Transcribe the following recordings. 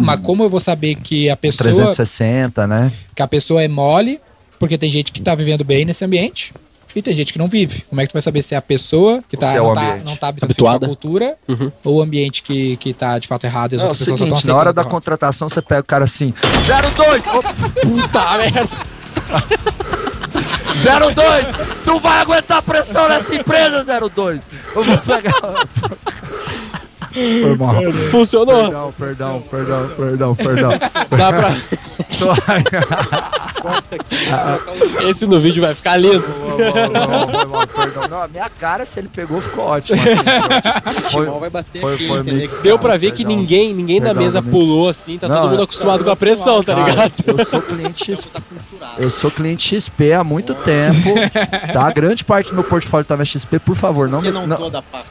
Mas como eu vou saber que a pessoa 360, né? que a pessoa é mole, porque tem gente que tá vivendo bem nesse ambiente e tem gente que não vive. Como é que tu vai saber se é a pessoa que tá, é o não, tá, não tá habituada Habituada. cultura ou o ambiente que, que tá de fato errado e as Não, é o outras pessoas estão seguinte, na hora da aceitando. contratação você pega o cara assim, 02, Puta merda. 02, tu vai aguentar pressão nessa empresa, 02. Eu vou pegar... Foi mal. Funcionou. Perdão, perdão, perdão, perdão, perdão. Dá pra... Esse no vídeo vai ficar lindo. Foi mal, perdão. Não, a minha cara, se ele pegou, ficou ótimo. assim, foi, Mal vai bater foi, aqui, foi entendeu? mix. Deu pra ver que ninguém, ninguém da Perdão, mesa pulou assim, tá todo mundo é- acostumado com a pressão, tá ligado? eu sou cliente XP. Eu sou cliente XP há muito tempo. Tá? Grande parte do meu portfólio tá na XP, por favor, não Por que me. não, toda parte?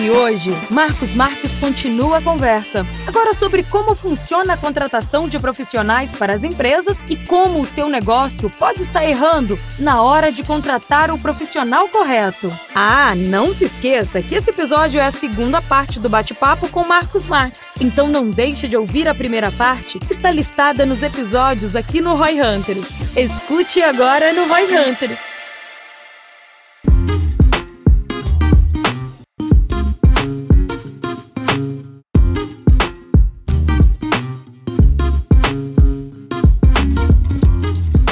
E hoje, Marcos Marques continua a conversa. Agora sobre como funciona a contratação de profissionais para as empresas e como o seu negócio pode estar errando na hora de contratar o profissional correto. Ah, não se esqueça que esse episódio é a segunda parte do bate-papo com Marcos Marques. Então não deixe de ouvir a primeira parte, que está listada nos episódios aqui no Roy Hunter. Escute agora no Roy Hunter.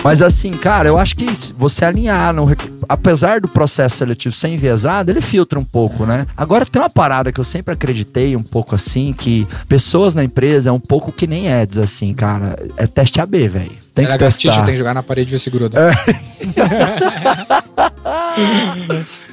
Mas assim, cara, eu acho que você alinhar, no rec- apesar do processo seletivo ser enviesado, ele filtra um pouco, né? Agora tem uma parada que eu sempre acreditei um pouco assim, que pessoas na empresa é um pouco que nem Eds, assim, cara. É teste AB, velho. Tem Era que testar. tem que jogar na parede e ver se gruda.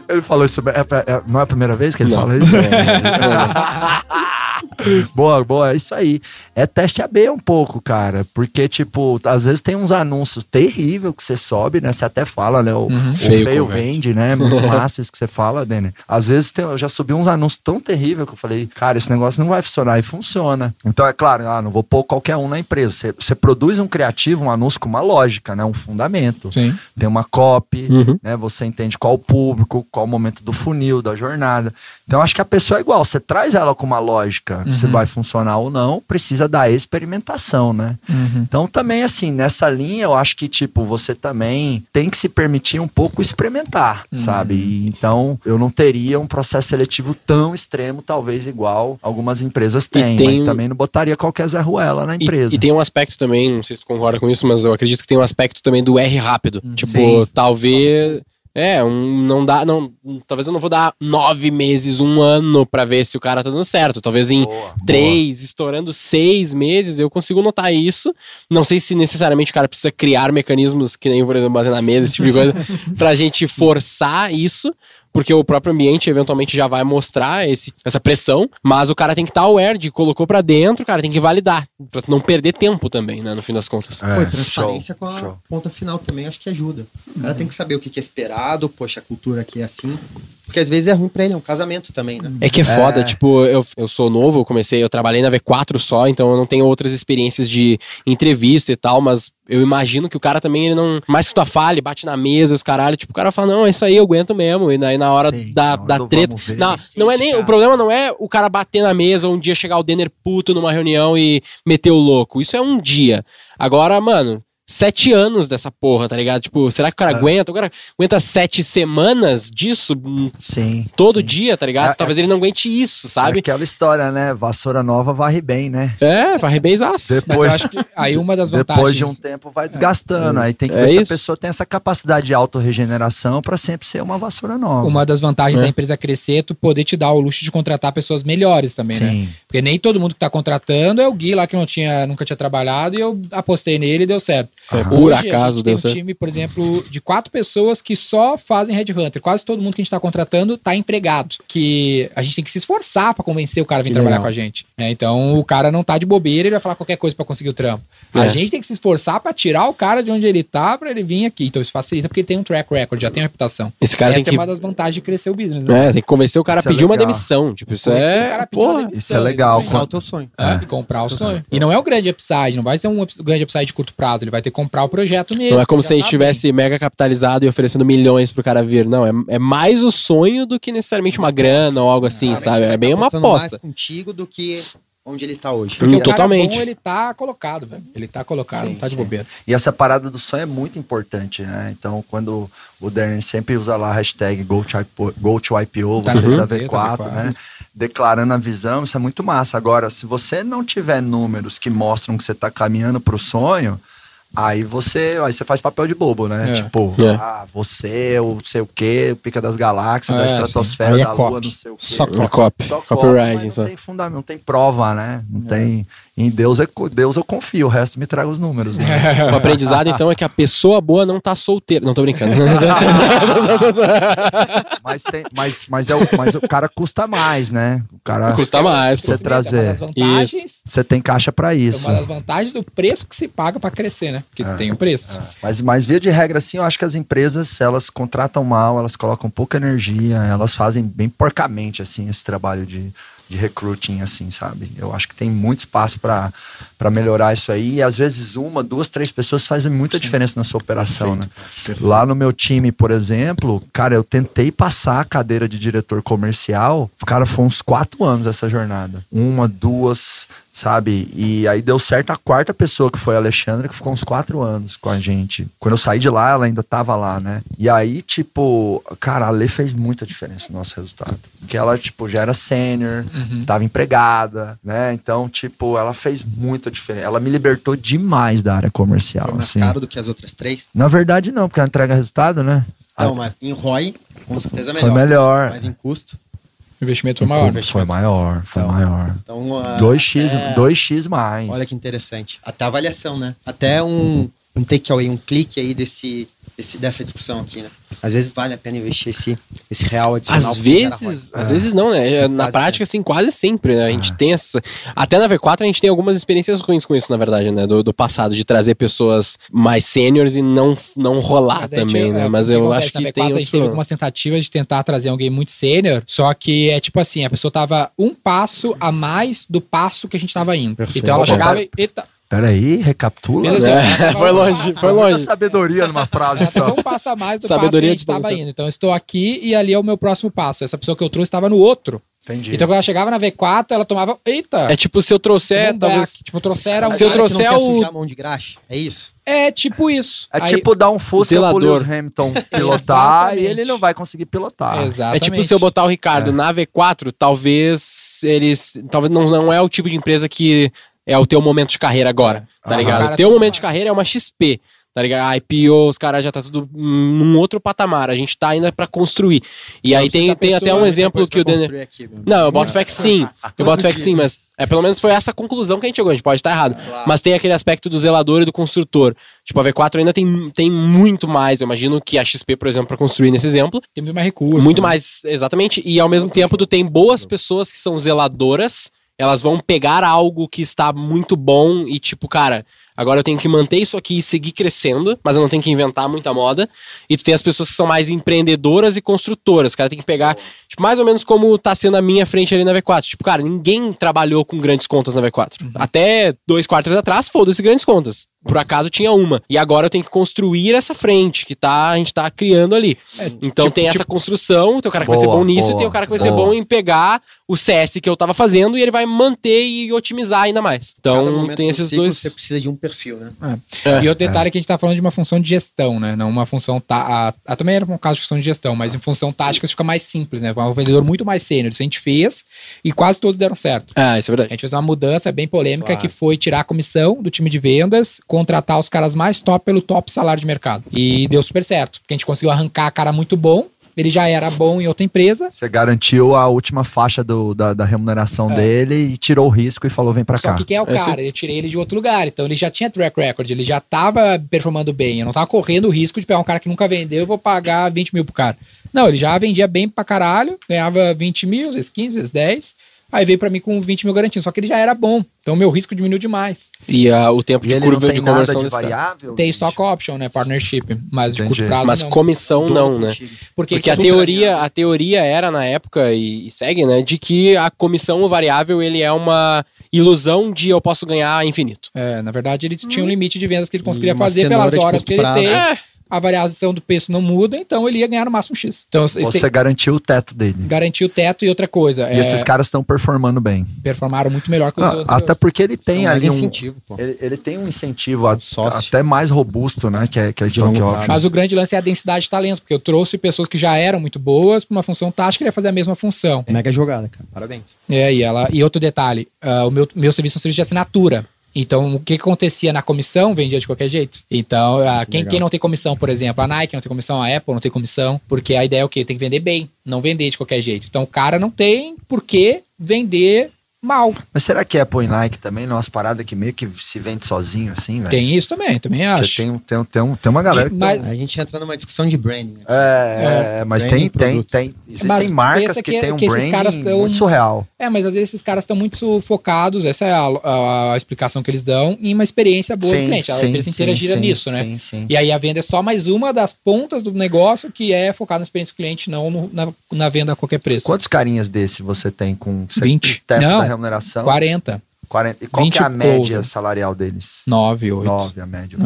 Ele falou isso, é- é- é- não é a primeira vez que ele Não. fala isso? boa, boa, é isso aí. É teste AB um pouco, cara, porque, tipo, às vezes tem uns anúncios terríveis que você sobe, né? Você até fala, né? O, o Feio, feio, vende, né? Muito massa isso que você fala, Denner. Às vezes tem- eu já subi uns anúncios tão terríveis que eu falei, cara, esse negócio não vai funcionar e funciona. Então, é claro, ah, não vou pôr qualquer um na empresa. Você, você produz um criativo, um anúncio com uma lógica, né? Um fundamento Sim. tem uma copy, Uhum. né? Você entende qual o público, qual o momento do funil, da jornada. Então, acho que a pessoa é igual. Você traz ela com uma lógica, se vai funcionar ou não, precisa da experimentação, né? Uhum. Então, também, assim, nessa linha, eu acho que, tipo, você também tem que se permitir um pouco experimentar, sabe? E, então, eu não teria um processo seletivo tão extremo, talvez igual algumas empresas têm. tem mas também não botaria qualquer Zé Ruela na E- empresa. E, tem um aspecto também, não sei se tu concorda com isso, mas eu acredito que tem um aspecto também do R rápido. tipo, Sim. talvez. É, um, não dá. Não, talvez eu não vou dar nove meses, um ano pra ver se o cara tá dando certo. Talvez em Boa, três, estourando seis meses, eu consigo notar isso. Não sei se necessariamente o cara precisa criar mecanismos, que nem, por exemplo, bater na mesa, esse tipo de coisa, pra gente forçar isso. Porque o próprio ambiente eventualmente já vai mostrar esse, essa pressão, mas o cara tem que estar aware de colocou pra dentro, cara, tem que validar, pra não perder tempo também, né, no fim das contas. É, Pô, e transparência show, com a show. ponta final também acho que ajuda. O cara tem que saber o que que é esperado, poxa, a cultura aqui é assim. Porque às vezes é ruim pra ele, é um casamento também, né? É que é foda, tipo, eu, eu sou novo, eu comecei, eu trabalhei na V4 só, então eu não tenho outras experiências de entrevista e tal, mas eu imagino que o cara também, ele não. Mais que tu fale, bate na mesa, os caralho, tipo, o cara fala, não, é isso aí, eu aguento mesmo. E daí na hora Sim, da, na hora da do treta. Não, não é nem. cara. O problema não é o cara bater na mesa um dia chegar o Denner puto numa reunião e meter o louco. Isso é um dia. Agora, mano. Sete anos dessa porra, tá ligado? Tipo, será que o cara É. aguenta? O cara aguenta sete semanas disso hum, Sim. todo sim. dia, tá ligado? É- Talvez ele não aguente isso, É sabe? aquela história, né? Vassoura nova varre bem, né? É, varre bem. Mas Depois- eu acho que aí uma das vantagens. Depois de um tempo vai desgastando. Aí tem que É ver se isso. a pessoa tem essa capacidade de autorregeneração para sempre ser uma vassoura nova. Uma das vantagens É. da empresa crescer é tu poder te dar o luxo de contratar pessoas melhores também, né? Sim. Porque nem todo mundo que tá contratando é o Gui lá que não tinha, nunca tinha trabalhado e eu apostei nele e deu certo. É, Hoje, por a acaso gente deu tem um certo. time, por exemplo, de quatro pessoas que só fazem headhunter. Quase todo mundo que a gente tá contratando tá empregado. Que a gente tem que se esforçar pra convencer o cara a vir Que trabalhar legal. com a gente. É, então o cara não tá de bobeira, ele vai falar qualquer coisa pra conseguir o trampo. A É. gente tem que se esforçar pra tirar o cara de onde ele tá pra ele vir aqui. Então isso facilita porque ele tem um track record, já tem uma reputação. Esse cara Essa tem é que. uma das vantagens de crescer o business, né? É, tem que convencer o cara Isso a é pedir uma demissão. Tipo, isso é. cara a pedir uma Porra. demissão. Isso é legal. Qual é o teu sonho? É, e comprar o sonho. E não é o grande upside, não vai ser um grande upside de curto prazo, ele vai ter que comprar o projeto mesmo. Não é como se a gente tá tivesse mega capitalizado e oferecendo milhões pro cara vir. Não, é, é mais o sonho do que necessariamente uma grana ou algo assim, sabe? É tá bem uma apostando aposta. mais contigo do que onde ele tá hoje. Porque Hum, o cara totalmente. bom, ele tá colocado, velho. Ele tá colocado, Sim, não tá de sim. bobeira. E essa parada do sonho é muito importante, né? Então, quando o Darren sempre usa lá a hashtag Go to IPO, Go to IPO Tá vocês no da Z, V4, tá né? Declarando a visão, isso é muito massa. Agora, se você não tiver números que mostram que você tá caminhando pro sonho, aí você, aí você faz papel de bobo, né? É. Tipo, É. ah, você, o sei o quê, o pica das galáxias, É, da estratosfera, é da lua, copy. não sei o quê. Só copy. Só copy, só. não tem fundamento, não tem prova, né? Não tem. Em Deus, é, Deus eu confio, o resto me traga os números, né? O aprendizado, então, é que a pessoa boa não tá solteira. Não tô brincando. Mas, tem, mas, mas, é o, mas o cara custa mais, né? O cara. Custa mais. Você trazer. É Você tem caixa pra é isso. uma das vantagens do preço que se paga pra crescer, né? Porque tem o preço. Mas, mas via de regra, assim, eu acho que as empresas, elas contratam mal, elas colocam pouca energia, elas fazem bem porcamente, assim, esse trabalho de, de recruiting, assim, sabe? Eu acho que tem muito espaço para melhorar isso aí. E às vezes uma, duas, três pessoas fazem muita diferença na sua operação, né? Lá no meu time, por exemplo, cara, eu tentei passar a cadeira de diretor comercial, cara, foi uns quatro anos essa jornada. Uma, duas, sabe? E aí deu certo a quarta pessoa, que foi a Alexandra, que ficou uns quatro anos com a gente. Quando eu saí de lá, ela ainda tava lá, né? E aí, tipo, cara, a Lê fez muita diferença no nosso resultado. Porque ela, tipo, já era sênior, tava empregada, né? Então, tipo, ela fez muita diferença. Ela me libertou demais da área comercial, Foi mais assim. caro do que as outras três. Na verdade, não, porque ela entrega resultado, né? Ah, mas em ROI, com certeza é melhor. foi melhor. Mas em custo. O investimento foi maior. Foi maior, foi Então, maior. Então, ah, 2x, é- 2x mais. Olha que interessante. Até a avaliação, né? Até um, um takeaway, um clique aí desse, desse, dessa discussão aqui, né? Às vezes vale a pena investir esse, esse real adicional. Às vezes, às vezes não, né? Na Quase prática, assim, quase sempre, né? A gente tem essa. Até na V4 a gente tem algumas experiências ruins com isso, na verdade, né? Do, do passado, de trazer pessoas mais sêniores e não, não rolar Mas a gente, também, é, né? o Mas eu acontece, acho na que V4 tem. a gente outro- teve algumas tentativas de tentar trazer alguém muito sênior, só que é tipo assim, a pessoa tava um passo a mais do passo que a gente tava indo. Perfeito. Então ela chegava e... Eita, Peraí, recapitula. Beleza, né? É, foi longe, foi Muita longe. sabedoria numa frase só. um passo a mais do Sabedoria passo que a gente de tava dança. indo. Então estou aqui e ali é o meu próximo passo. Essa pessoa que eu trouxe estava no outro. Entendi. Então quando ela chegava na V4, ela tomava... Eita! É tipo, se eu trouxer, talvez. Tipo, trouxeram... Se eu trouxer não quer o- sujar a mão de graxa. É isso? É tipo isso. É Aí- tipo dar um Fusca pro. Lewis Hamilton pilotar e ele não vai conseguir pilotar. É Exatamente. tipo se eu botar o Ricardo na V4, talvez eles. Talvez não, não é o tipo de empresa que é o teu momento de carreira agora, tá ligado? O teu tá- momento de carreira é uma XP, tá ligado? A IPO, os caras já tá tudo num outro patamar. A gente tá ainda pra construir. E aí tem, precisa tem até um exemplo que o Daniel. Não, eu boto fé que sim. Eu boto fé que sim, mas é, pelo menos foi essa conclusão que a gente chegou. A gente pode estar errado. Claro. Mas tem aquele aspecto do zelador e do construtor. Tipo, a V4 ainda tem, tem muito mais. Eu imagino que a XP, por exemplo, para construir nesse exemplo. Tem muito mais recursos. Muito né? mais, exatamente. E ao mesmo tempo, tu tem boas pessoas que são zeladoras. Elas vão pegar algo que está muito bom e, tipo, cara, agora eu tenho que manter isso aqui e seguir crescendo, mas eu não tenho que inventar muita moda. E tu tem as pessoas que são mais empreendedoras e construtoras. Cara tem que pegar, tipo, mais ou menos como tá sendo a minha frente ali na V4. Tipo, cara, ninguém trabalhou com grandes contas na V4. Até dois quartos atrás, foda-se grandes contas. Por acaso tinha uma. E agora eu tenho que construir essa frente que tá, a gente tá criando ali. então tipo- tem essa construção, tem o cara que vai ser Boa, bom nisso e boa, tem o cara que vai ser boa. bom em pegar o CS que eu tava fazendo e ele vai manter e otimizar ainda mais. Então tem esses ciclo dois. Você precisa de um perfil, né? É. E outro detalhe é que a gente tá falando de uma função de gestão, né? Não uma função. Tá, a, a- também era um caso de função de gestão, mas em função tática fica mais simples, né? É um vendedor muito mais sênior. Isso a gente fez e quase todos deram certo. Ah, isso é A verdade. gente fez uma mudança bem polêmica Claro. que foi tirar a comissão do time de vendas, contratar os caras mais top pelo top salário de mercado. E deu super certo, porque a gente conseguiu arrancar a cara muito bom ele já era bom em outra empresa. Você garantiu a última faixa do- da, da remuneração É. dele e tirou o risco e falou: vem pra Só cá. que quem é o É, cara? Eu tirei ele de outro lugar. Então ele já tinha track record, ele já tava performando bem. Eu não tava correndo o risco de pegar um cara que nunca vendeu e vou pagar 20 mil pro cara. Não, ele já vendia bem pra caralho, ganhava 20 mil, às vezes 15, às vezes 10. Aí veio pra mim com 20 mil garantido. Só que ele já era bom. Então meu risco diminuiu demais. E ah, o tempo E de curva de conversão de variável? Tem bicho? stock option, né? Partnership. Mas de Entendi. curto prazo. Mas não. comissão não, né? Porque, Porque a teoria, a teoria era na época e, e segue, né, de que a comissão variável ele é uma ilusão de eu posso ganhar infinito. É, na verdade, ele tinha um limite de vendas que ele conseguiria fazer pelas de horas que ele prazo. tem. É. A variação do preço não muda, então ele ia ganhar no máximo X. Então, Você garantiu o teto dele. garantiu o teto e outra coisa. E é, esses caras estão performando bem. performaram muito melhor que os Ah, outros. até porque ele tem Então, ali é um. incentivo, pô. Ele, ele tem um incentivo a- sócio. até mais robusto, né? Que é, que é a stock longo option. Mas o grande lance é a densidade de talento, porque eu trouxe pessoas que já eram muito boas para uma função tática e ele ia fazer a mesma função. Mega jogada, cara. Parabéns. É, e, ela, e outro detalhe, ah, o meu, meu serviço é um serviço de assinatura. Então, o que, acontecia na comissão vendia de qualquer jeito. Então, ah, quem, Legal. quem não tem comissão, por exemplo, a Nike não tem comissão, a Apple não tem comissão, porque a ideia é o quê? Tem que vender bem, não vender de qualquer jeito. Então, o cara não tem por que vender mal. Mas será que Apple e Nike também não é umas paradas que meio que se vende sozinho assim, velho? Tem isso também, também acho. Tem, um- tem, um- tem, um- tem uma galera que. Mas- tem- A gente entra numa discussão de branding. né? É, é, mas Branding tem, tem, tem. Existem Mas marcas que, que- tem um que esses branding caras tão- muito surreal. É, mas às vezes esses caras estão muito focados, essa é a, a- a explicação que eles dão, em uma experiência boa do cliente. A empresa inteira sim, gira sim, nisso, né? Sim, sim. E aí a venda é só mais uma das pontas do negócio que é focada na experiência do cliente, não no- na, na venda a qualquer preço. Quantos carinhas desse você tem com 20? teto Não, da remuneração? 40, 40. E qual 20 que é a média closer. salarial deles? 9, 8. 9 a média.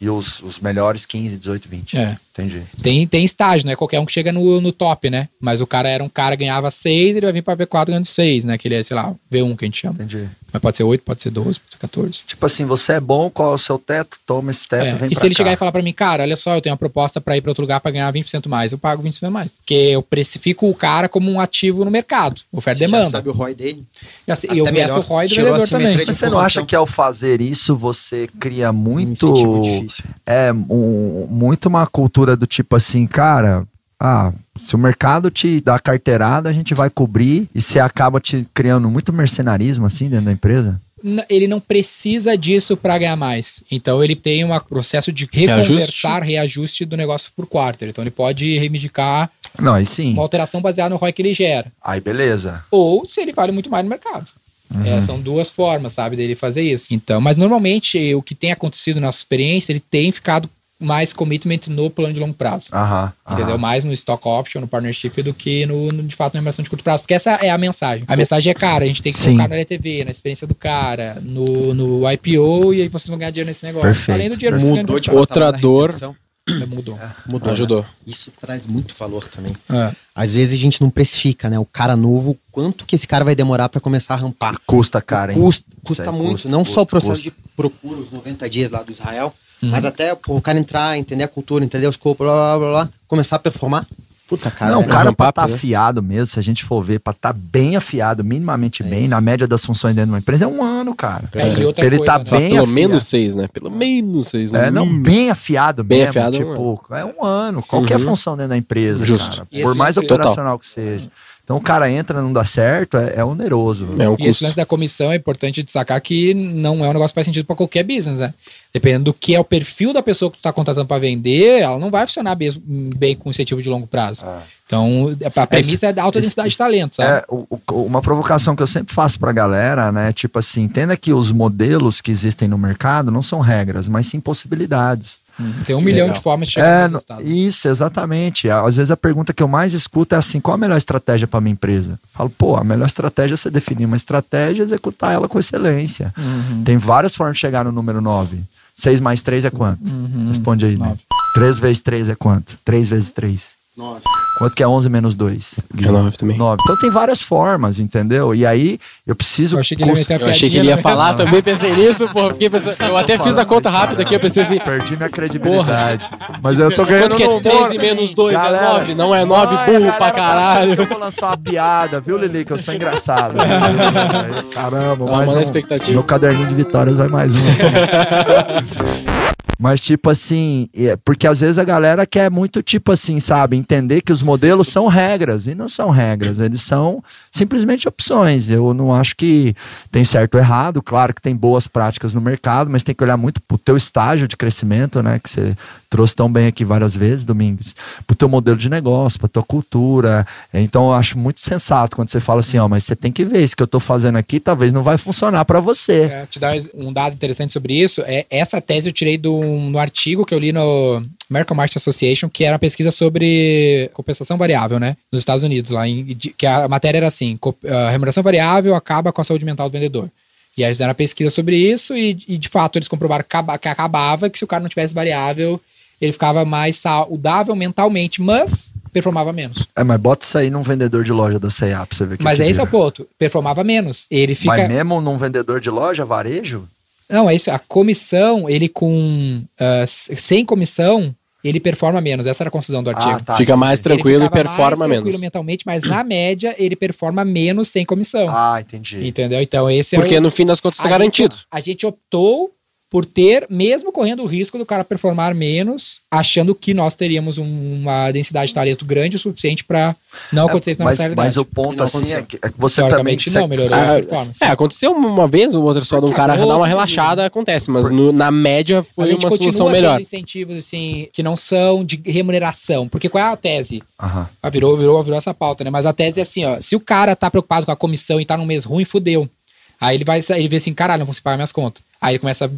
E os, os melhores 15, 18, 20. É. Entendi. Tem, tem estágio, né? Qualquer um que chega no, no top, né? Mas o cara era um cara que ganhava 6, ele vai vir pra V4 ganhando 6, né? Que ele é, sei lá, V1 que a gente chama. Entendi. Mas pode ser 8, pode ser 12, pode ser 14. Tipo assim, você é bom, qual é o seu teto? Toma esse teto, É, vem e pra se ele chegar e falar pra mim, cara, olha só, eu tenho uma proposta pra ir pra outro lugar pra ganhar 20% mais, eu pago 20% mais. Porque eu precifico o cara como um ativo no mercado, oferta e Você demanda. sabe o ROI dele. E assim, até eu meço melhor. o ROI do vendedor também. Mas você não acha que ao fazer isso você cria muito difícil. é um- muito uma cultura do tipo assim, cara, ah, se o mercado te dá carteirada, a gente vai cobrir e você acaba te criando muito mercenarismo assim dentro da empresa? Ele não precisa disso pra ganhar mais. Então ele tem um processo de reconversar, reajuste do negócio por quarter. Então ele pode reivindicar Não, uma alteração baseada no ROI que ele gera. Aí beleza. Ou se ele vale muito mais no mercado. É, são duas formas, sabe, dele fazer isso. Então, mas normalmente o que tem acontecido na nossa experiência, ele tem ficado mais commitment no plano de longo prazo. Aham. Entendeu? aham. Mais no stock option, no partnership, do que no, no, de fato na remuneração de curto prazo. Porque essa é a mensagem. A mensagem é, cara, a gente tem que Sim. focar na LTV, na experiência do cara, no, no IPO, e aí vocês vão ganhar dinheiro nesse negócio. Perfeito, Além do dinheiro que perfeito. você ganha Mudou Outra dor. prazo. Mudou. Mudou. Ajudou. né? Isso traz muito valor também. É. Às vezes a gente não precifica, né? O cara novo, quanto que esse cara vai demorar pra começar a rampar? Custa, cara, hein? Custa, custa muito. custa, não custa, só o processo custa. de procura, os 90 dias lá do Israel, Uhum. mas até o cara entrar, entender a cultura, entender os corpos, blá, blá, blá, blá, começar a performar. Puta, cara. não, é- o cara rampar, pra estar né? afiado mesmo, se a gente for ver, pra estar bem afiado, minimamente É bem, isso. na média das funções dentro de uma empresa, é um ano, cara. É, e outra Pra ele coisa, tá né? Bem pelo afiado. menos seis, né? Pelo menos seis, né? É, não, Hum. bem afiado Bem mesmo, afiado é um tipo, é um ano. Qualquer Uhum. função dentro da empresa, Justo. cara. Por mais operacional que seja. Então o cara entra, não dá certo, é, é oneroso. É um E custo. lance da comissão é importante destacar que não é um negócio que faz sentido para qualquer business, né? Dependendo do que é o perfil da pessoa que tu tá contratando para vender, ela não vai funcionar mesmo, bem com incentivo de longo prazo. Então, a premissa é, da alta densidade de talento, sabe? É, o- o- uma provocação que eu sempre faço pra galera, né? Tipo assim, entenda que os modelos que existem no mercado não são regras, mas sim possibilidades. Tem um milhão legal. de formas de chegar É, no resultado. isso, exatamente. Às vezes a pergunta que eu mais escuto é assim: qual a melhor estratégia para minha empresa? Eu falo, pô, a melhor estratégia é você definir uma estratégia e executar ela com excelência. Uhum. Tem várias formas de chegar no número 9. 6 mais 3 é quanto? Uhum. Responde aí, né? Nove. 3 vezes 3 é quanto? 3 vezes 3. Nove. Quanto que é 11 menos 2? É nove também. 9. Então tem várias formas, entendeu? E aí eu preciso. Eu achei que ele ia cons- meter a Eu achei que ele ia falar também, pensei nisso, pô. Fiquei pensando, eu até fiz a conta rápida aqui, eu pensei assim, Perdi minha credibilidade. Mas eu tô ganhando quanto que é no 3 humor. e menos 2 é Galera, 9? Não é 9, Ai, burro galera, pra caralho. Eu vou lançar uma piada, viu, Lili? Que eu sou engraçado. Caramba, Não, mais mas um. expectativa. Meu caderninho de vitórias vai mais um. assim. Mas, tipo assim, é- porque às vezes a galera quer muito, tipo assim, sabe, entender que os modelos são regras, e não são regras, eles são simplesmente opções. Eu não acho que tem certo ou errado, claro que tem boas práticas no mercado, mas tem que olhar muito pro teu estágio de crescimento, né, que você trouxe tão bem aqui várias vezes, Domingues, pro teu modelo de negócio, pra tua cultura. Então, eu acho muito sensato quando você fala assim, ó, mas você tem que ver, isso que eu tô fazendo aqui talvez não vai funcionar pra você. É, te dar um dado interessante sobre isso. É, essa tese eu tirei do, no artigo que eu li no American Market Association, que era uma pesquisa sobre compensação variável, né? Nos Estados Unidos, lá em, que a matéria era assim: co- a remuneração variável acaba com a saúde mental do vendedor. E aí eles fizeram uma pesquisa sobre isso e, e, de fato eles comprovaram que acaba- que acabava que se o cara não tivesse variável, ele ficava mais saudável mentalmente, mas performava menos. É, mas bota isso aí num vendedor de loja da C&A pra você ver que Mas é esse é o ponto. Performava menos. Ele fica. Mas mesmo num vendedor de loja, varejo? Não, é isso. A comissão, ele com. ah, s- sem comissão, ele performa menos. Essa era a conclusão do artigo. Ah, tá. Fica mais Ele tranquilo e performa mais tranquilo menos. mentalmente, mas na média ele performa menos sem comissão. Ah, entendi. Entendeu? Então esse Porque é o, no fim das contas tá a garantido. A gente optou por ter, mesmo correndo o risco do cara performar menos, achando que nós teríamos um- uma densidade de talento grande o suficiente para não acontecer isso na mas, nossa realidade. mas o ponto não assim aconteceu. é que, é que você também Teoricamente não, melhorou Ah, a performance. É, aconteceu uma vez ou outra só de um cara dar uma relaxada, acontece, mas no- na média foi uma solução melhor. incentivos assim que não são de remuneração, porque qual é a tese? Aham. Ah, virou, virou, virou essa pauta, né? Mas a tese é assim, ó, se o cara tá preocupado com a comissão e tá num mês ruim, fudeu. Aí ele vai, ele vê assim, caralho, não vou se pagar minhas contas. Aí ele começa a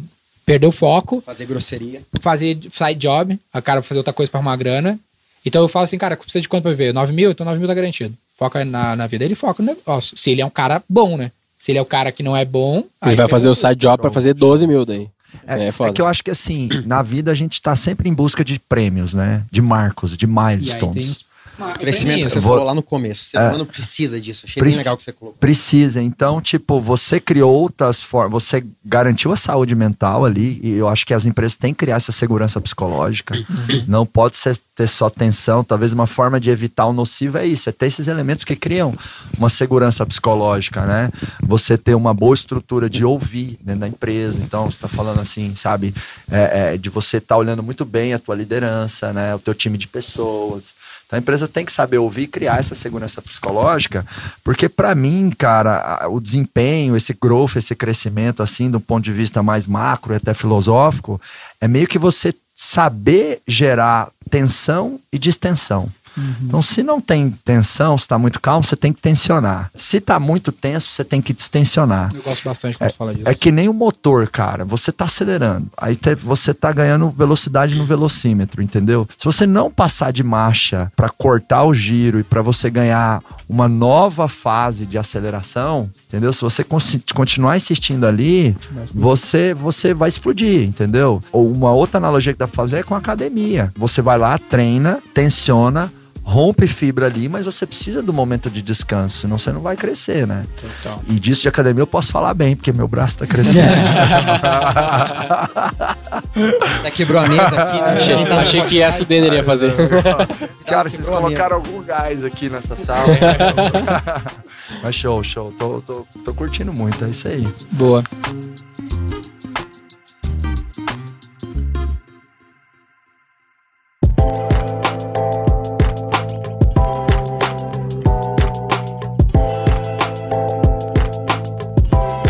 perder o foco, Fazer grosseria. fazer side job, a cara fazer outra coisa pra arrumar grana. Então eu falo assim, cara, precisa de quanto pra viver? 9 mil? Então 9 mil tá garantido. Foca na, na vida. Ele foca no negócio. Se ele é um cara bom, né? Se ele é o cara que não é bom. aí Ele vai fazer o side job pra fazer 12 mil daí. É, É é que eu acho que assim, na vida a gente tá sempre em busca de prêmios, né? De marcos, de. E milestones. Uma- Crescimento, que você vou- falou lá no começo. O ser É. humano precisa disso. Achei Preci- bem legal que você colocou. Precisa. Então, tipo, você criou outras formas, você garantiu a saúde mental ali, e eu acho que as empresas têm que criar essa segurança psicológica. Não pode ser, ter só tensão. Talvez uma forma de evitar o nocivo é isso, é ter esses elementos que criam uma segurança psicológica, né? Você ter uma boa estrutura de ouvir dentro da empresa. Então, você está falando assim, sabe, é, é, de você estar olhando muito bem a tua liderança, né? O teu time de pessoas. Então a empresa tem que saber ouvir e criar essa segurança psicológica, porque para mim, cara, o desempenho, esse growth, esse crescimento, assim, do ponto de vista mais macro e até filosófico, é meio que você saber gerar tensão e distensão. Então, se não tem tensão, se está muito calmo, você tem que tensionar. Se está muito tenso, você tem que distensionar. Eu gosto bastante quando você fala disso. É que nem o motor, cara. Você tá acelerando. Aí te- você tá ganhando velocidade no velocímetro, entendeu? Se você não passar de marcha para cortar o giro e para você ganhar uma nova fase de aceleração, entendeu? Se você continuar insistindo ali, você você vai explodir, entendeu? Ou uma outra analogia que dá pra fazer é com a academia. Você vai lá, treina, tensiona, rompe fibra ali, mas você precisa do momento de descanso, senão você não vai crescer, né? Total. E disso de academia eu posso falar bem, porque meu braço tá crescendo. Até quebrou a mesa aqui, né? Achei, tá- achei que essa o Denner ia fazer. Cara, vocês colocaram algum gás aqui nessa sala. Mas show, show. Tô, tô, tô curtindo muito, é isso aí. Boa.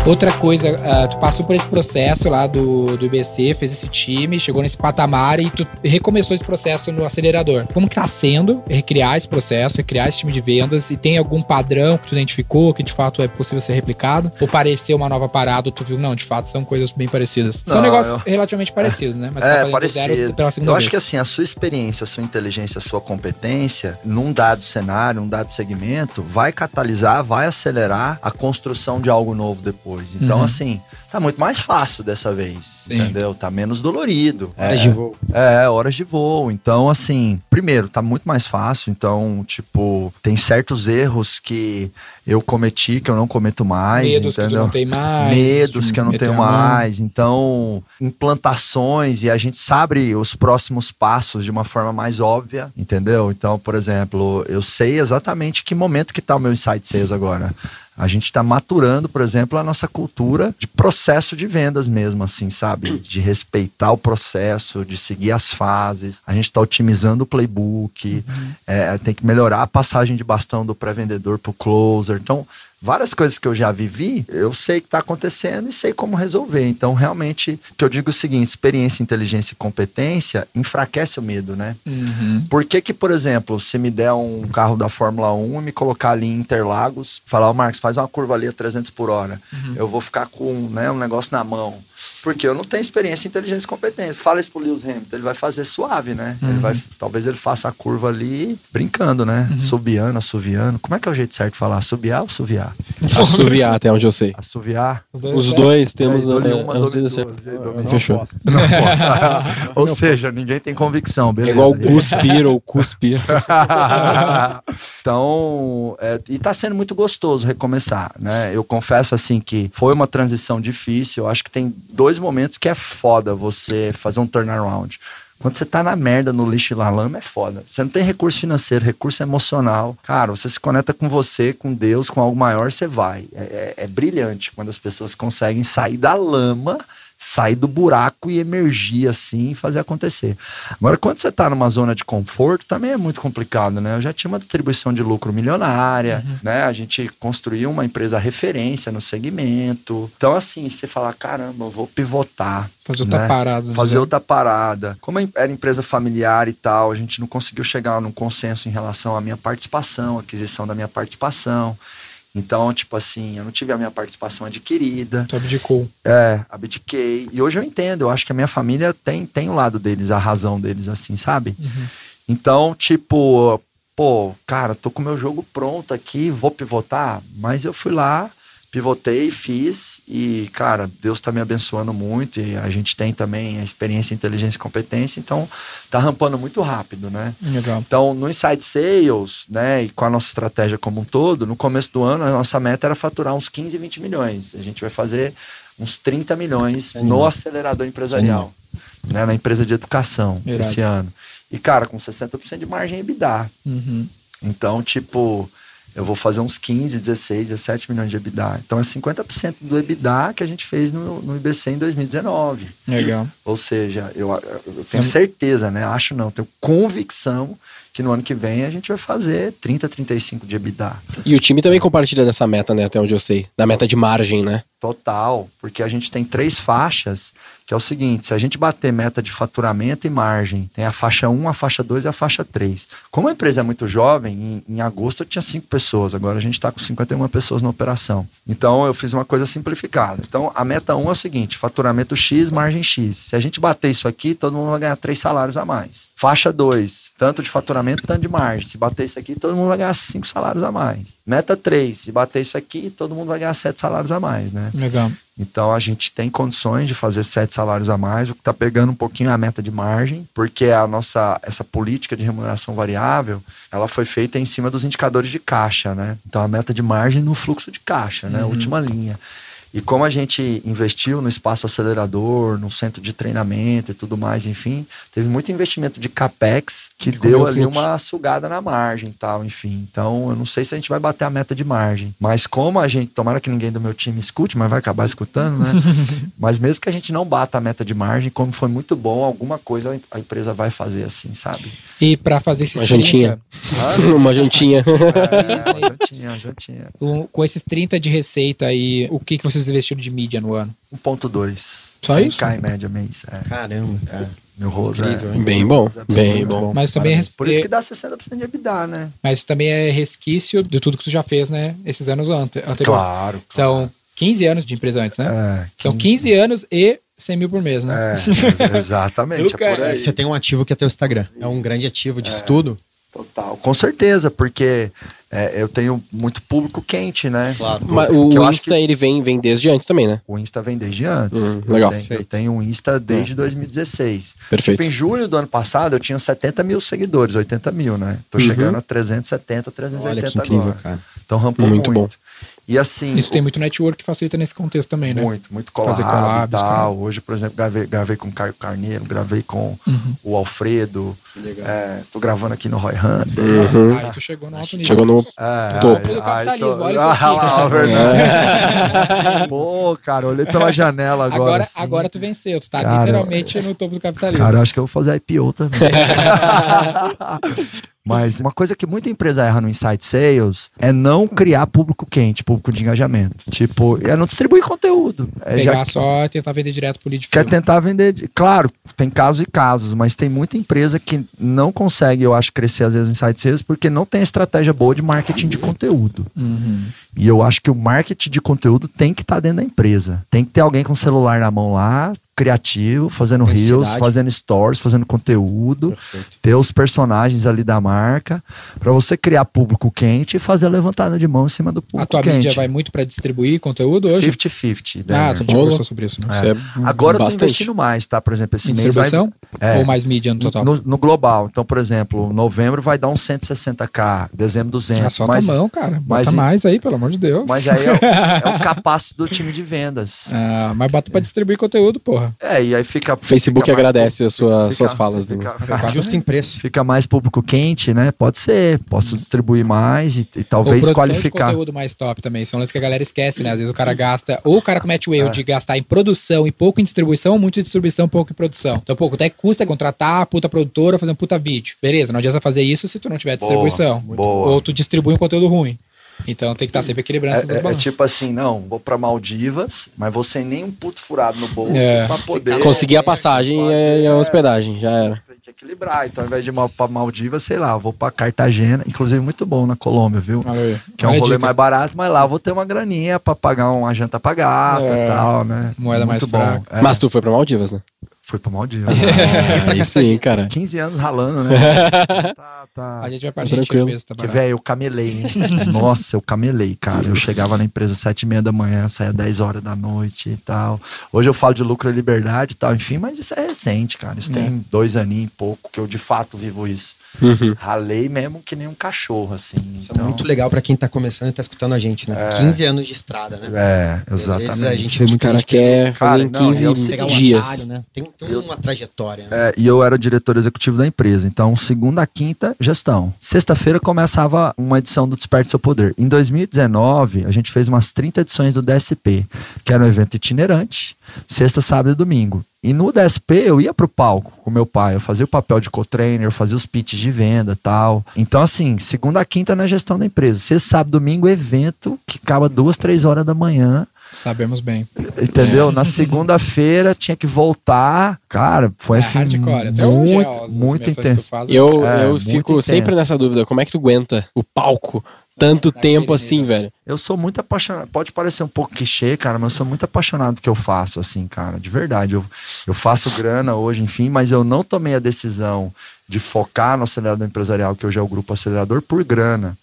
Outra coisa, ah, tu passou por esse processo lá do, do IBC, fez esse time, chegou nesse patamar e tu recomeçou esse processo no acelerador. Como que tá sendo recriar esse processo, recriar esse time de vendas? E tem algum padrão que tu identificou que de fato é possível ser replicado? Ou pareceu uma nova parada, tu viu, não, de fato são coisas bem parecidas. são Não, negócios eu- relativamente parecidos, né? Mas tá É, do parecido. pela segunda Eu vez. acho que assim, a sua experiência, a sua inteligência, a sua competência, num dado cenário, num dado segmento, vai catalisar, vai acelerar a construção de algo novo depois. Então, Uhum. assim, tá muito mais fácil dessa vez, Sim. entendeu? Tá menos dolorido. É, Horas de voo. É, horas de voo. Então, assim, primeiro, tá muito mais fácil. Então, tipo, tem certos erros que eu cometi que eu não cometo mais. Medos que tu entendeu? não tem mais. Medos que eu não tenho mais. Então, implantações e a gente sabe os próximos passos de uma forma mais óbvia, entendeu? Então, por exemplo, eu sei exatamente que momento que tá o meu insight sales agora. A gente está maturando, por exemplo, a nossa cultura de processo de vendas mesmo, assim, sabe? De respeitar o processo, de seguir as fases. A gente está otimizando o playbook, é, tem que melhorar a passagem de bastão do pré-vendedor para o closer. Então, várias coisas que eu já vivi, eu sei que está acontecendo e sei como resolver. Então, realmente, o que eu digo é o seguinte: experiência, inteligência e competência enfraquece o medo, né? Uhum. Por que, que, por exemplo, se me der um carro da Fórmula 1 e me colocar ali em Interlagos, falar, ô Marcos, faz uma curva ali a 300 por hora, eu vou ficar com né, um negócio na mão. Porque eu não tenho experiência, inteligência e competência. Fala isso pro Lewis Hamilton, ele vai fazer suave, né? Ele vai, talvez ele faça a curva ali brincando, né? Subiando, assoviando. Como é que é o jeito certo de falar? Assobiar ou assoviar? Assoviar, até onde eu sei. Assoviar. Os dois temos. É, é, dois duas, dou-lhe Fechou. Ou seja, ninguém tem convicção, É beleza? igual cuspir ou cuspir. então, é, e tá sendo muito gostoso recomeçar, né? Eu confesso assim que foi uma transição difícil. Eu acho que tem dois momentos que é foda você fazer um turnaround. Quando você tá na merda, no lixo e na lama, é foda. Você não tem recurso financeiro, recurso emocional. Cara, você se conecta com você, com Deus, com algo maior, você vai. É, é- é brilhante quando as pessoas conseguem sair da lama, sair do buraco e emergir assim e fazer acontecer. Agora, quando você tá numa zona de conforto, também é muito complicado, né? Eu já tinha uma distribuição de lucro milionária, né? A gente construiu uma empresa referência no segmento. Então, assim, você fala, caramba, eu vou pivotar. Fazer outra né? parada. fazer né? outra parada. Como era empresa familiar e tal, a gente não conseguiu chegar num consenso em relação à minha participação, aquisição da minha participação. Então, tipo assim, eu não tive a minha participação adquirida. Tu abdicou. É, abdiquei. E hoje eu entendo, eu acho que a minha família tem, tem o lado deles, a razão deles, assim, sabe? Então, tipo, pô, cara, tô com o meu jogo pronto aqui, vou pivotar, mas eu fui lá, pivotei, fiz e, cara, Deus tá me abençoando muito e a gente tem também a experiência, inteligência e competência, então tá rampando muito rápido, né? Legal. Então, no Inside Sales, né, e com a nossa estratégia como um todo, no começo do ano, a nossa meta era faturar uns 15, 20 milhões. A gente vai fazer uns 30 milhões no acelerador empresarial, né, na empresa de educação Irado. esse ano. E, cara, com 60% de margem EBITDA. Uhum. Então, tipo, eu vou fazer uns 15, 16, 17 milhões de EBITDA. Então, é 50% do EBITDA que a gente fez no, no IBC em 2019. Legal. Ou seja, eu, eu tenho É- certeza, né? Acho não, tenho convicção que no ano que vem a gente vai fazer 30, 35 de EBITDA. E o time também compartilha dessa meta, né? Até onde eu sei. Da meta de margem, né? Total, porque a gente tem três faixas, que é o seguinte, se a gente bater meta de faturamento e margem, tem a faixa 1, a faixa 2 e a faixa 3. Como a empresa é muito jovem, em, em agosto eu tinha 5 pessoas, agora a gente está com 51 pessoas na operação. Então eu fiz uma coisa simplificada. Então a meta 1 é o seguinte, faturamento X, margem X. Se a gente bater isso aqui, todo mundo vai ganhar 3 salários a mais. Faixa 2, tanto de faturamento, tanto de margem. Se bater isso aqui, todo mundo vai ganhar 5 salários a mais. Meta 3, se bater isso aqui, todo mundo vai ganhar 7 salários a mais, né? Legal. Então a gente tem condições de fazer sete salários a mais, o que está pegando um pouquinho a meta de margem, porque a nossa essa política de remuneração variável, ela foi feita em cima dos indicadores de caixa, né? Então a meta de margem no fluxo de caixa, né? Última linha. E como a gente investiu no espaço acelerador, no centro de treinamento e tudo mais, enfim, teve muito investimento de capex que, deu ali fluxo. uma sugada na margem, e tal, enfim. Então eu não sei se a gente vai bater a meta de margem, mas como a gente, tomara que ninguém do meu time escute, mas vai acabar escutando, né? mas mesmo que a gente não bata a meta de margem, como foi muito bom, alguma coisa a empresa vai fazer assim, sabe? E pra fazer esses Uma jantinha. 30, Uma jantinha. É, já tinha, já tinha. o- com esses 30 de receita aí, o que, que vocês investiram de mídia no ano? 1.2. Só 100K isso? em média mês. É. Caramba, cara. Meu rosto Incrível, é. hein? Bem bom, bem Muito bom. Mas também, é, Parabéns. Por isso é- que dá 60% de EBITDA, né? mas também é resquício de tudo que tu já fez, né? Esses anos ante anteriores. Claro. São 15 anos de empresa antes, né? É, São 15 anos e 100 mil por mês, né? É, exatamente. é por aí. Você tem um ativo que é teu Instagram. É um grande ativo de estudo. Total. Com certeza, porque é, eu tenho muito público quente, né? Claro. Mas o Que eu acho Insta, ele vem, vem desde antes também, né? O Insta vem desde antes. Hum, eu, legal. tenho, eu tenho um Insta desde 2016. Perfeito. Tipo, em julho do ano passado eu tinha 70 mil seguidores, 80 mil, né? Tô Uhum. chegando a 370, 380 Olha que incrível, agora. cara. Então rampou Muito muito. bom. E assim. Isso tem muito network que facilita nesse contexto também, né? Muito, muito collab Fazer collabs, e tal. cara. Hoje, por exemplo, gravei, gravei com o Caio Carneiro, gravei com Uhum. o Alfredo. legal. É, tô gravando aqui no Roy Hunter. Uhum. Aí tu chegou no alto nível. Chegou no. É, Topo. aí- Do capitalismo, aí tô- olha isso aqui, Ah, lá, cara. verdade. Pô, cara, olhei pela janela agora. Agora, assim. agora tu venceu, tu tá Cara, literalmente no topo do capitalismo. Cara, eu acho que eu vou fazer IPO também. Mas uma coisa que muita empresa erra no Insight Sales é não criar público quente, público de engajamento. Tipo, é não distribuir conteúdo. É Pegar já só e tentar vender direto pro lead quer flow. tentar vender. de- Claro, tem casos e casos, mas tem muita empresa que não consegue, eu acho, crescer às vezes Insight Sales porque não tem estratégia boa de marketing de conteúdo. Uhum. E eu acho que o marketing de conteúdo tem que estar dentro da empresa. Tem que ter alguém com o celular na mão lá, criativo, fazendo reels, fazendo stories, fazendo conteúdo, Perfeito. ter os personagens ali da marca, pra você criar público quente e fazer a levantada de mão em cima do público A tua quente. mídia vai muito pra distribuir conteúdo hoje? 50-50. Ah, né? tu já conversou sobre isso, né? É. Isso é Agora eu tô bastante. investindo mais, tá? Por exemplo, esse mês vai... distribuição? É. Ou mais mídia no total? No, no global. Então, por exemplo, novembro vai dar uns 160k, dezembro 200. Ah, solta mas, mão, cara. Bota mas- mais aí, pelo amor de Deus. mas aí é o, é o capacete do time de vendas. Ah, mas bota pra distribuir conteúdo, porra. É, e aí fica. Facebook fica agradece público- as sua- fica- suas falas? Fica, Fica- Justo em preço. fica mais público quente, né? Pode ser. Posso distribuir mais e, e talvez qualificar. de conteúdo mais top também. São lances que a galera esquece, né? Às vezes o cara gasta, ou o cara comete o erro É. de gastar em produção e pouco em distribuição, ou muito em distribuição, pouco em produção. Então, pouco até custa contratar a puta produtora, fazer um puta vídeo. Beleza, não adianta fazer isso se tu não tiver Boa, distribuição. boa. Ou tu distribui um conteúdo ruim. Então tem que estar sempre equilibrando essas É, duas é- é tipo assim, não, vou pra Maldivas, mas vou sem nem um puto furado no bolso É. pra poder. Conseguir a passagem e a, a hospedagem, já era. Tem que equilibrar. Então, ao invés de ir mal- pra Maldivas, sei lá, vou pra Cartagena, inclusive muito bom na Colômbia, viu? Aí. Que é um rolê dica. mais barato, mas lá eu vou ter uma graninha pra pagar uma janta pra gata É. e tal, né? Moeda mais Muito bom. fraca. É, Mas tu foi pra Maldivas, né? Fui pra Maldivas. Aí sim, cara. 15 anos ralando, né? tá, tá. A gente vai pra Tranquilo. Argentina mesmo, tá Que, barato. velho, eu camelei, hein? Nossa, eu camelei, cara. Eu chegava na empresa às sete e meia da manhã, saía 10 horas da noite e tal. Hoje eu falo de lucro e liberdade e tal, enfim, mas isso é recente, cara. Isso É. tem dois aninhos e pouco que eu de fato vivo isso. Uhum. Ralei mesmo que nem um cachorro, assim. Isso Então, é muito legal pra quem tá começando e tá escutando a gente, né? É. 15 anos de estrada, né? É, E às vezes exatamente. a gente vê Os muita caras gente querem Cara, fazer em não, e 15 eu pegar um dias. atalho, né? Tem, tem uma trajetória, né? É, e eu era o diretor executivo da empresa. Então, segunda a quinta, gestão. Sexta-feira começava uma edição do Desperte Seu Poder. Em 2019, a gente fez umas 30 edições do DSP, que era um evento itinerante, sexta, sábado e domingo. E no DSP eu ia pro palco com meu pai, eu fazia o papel de co-trainer, eu fazia os pitches de venda e tal. Então, assim, segunda a quinta na gestão da empresa. Sexta, sábado, domingo, evento que acaba duas, três horas da manhã. Sabemos bem. Entendeu? Na segunda-feira tinha que voltar. Cara, foi é assim. hardcore. Até muito, é, muito intenso. faz, Eu, É, eu muito fico intenso. sempre nessa dúvida. Como é que tu aguenta o palco tanto tempo assim, velho? Eu sou muito apaixonado. Pode parecer um pouco clichê, cara, mas eu sou muito apaixonado do que eu faço, assim, cara. De verdade. Eu, eu faço grana hoje, enfim, mas eu não tomei a decisão de focar no acelerador empresarial, que hoje é o grupo acelerador, por grana.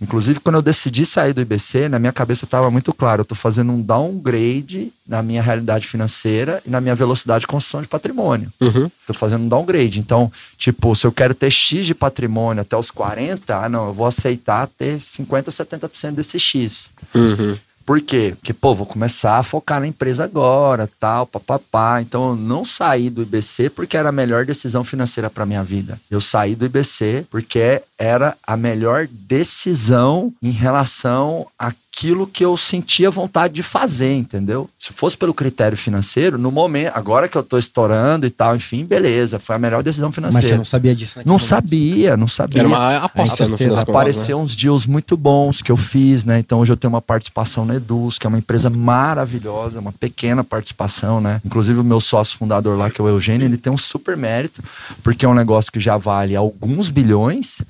Inclusive, quando eu decidi sair do IBC, na minha cabeça estava muito claro, eu estou fazendo um downgrade na minha realidade financeira e na minha velocidade de construção de patrimônio. Uhum. Tô fazendo um downgrade. Então, tipo, se eu quero ter X de patrimônio até os 40, ah, não, eu vou aceitar ter 50, 70% desse X. Uhum. Por quê? Porque, pô, vou começar a focar na empresa agora, tal, papapá. Então, eu não saí do IBC porque era a melhor decisão financeira para minha vida. Eu saí do IBC porque era a melhor decisão em relação àquilo que eu sentia vontade de fazer, entendeu? Se fosse pelo critério financeiro, no momento, agora que eu tô estourando e tal, enfim, beleza, foi a melhor decisão Mas você financeira. não sabia disso Não momento. sabia, não sabia. Era uma aposta no né? Apareceu uns deals muito bons que eu fiz, né? Então hoje eu tenho uma participação na Eduz, que é uma empresa maravilhosa, uma pequena participação, né? Inclusive o meu sócio fundador lá, que é o Eugênio, ele tem um super mérito, porque é um negócio que já vale alguns bilhões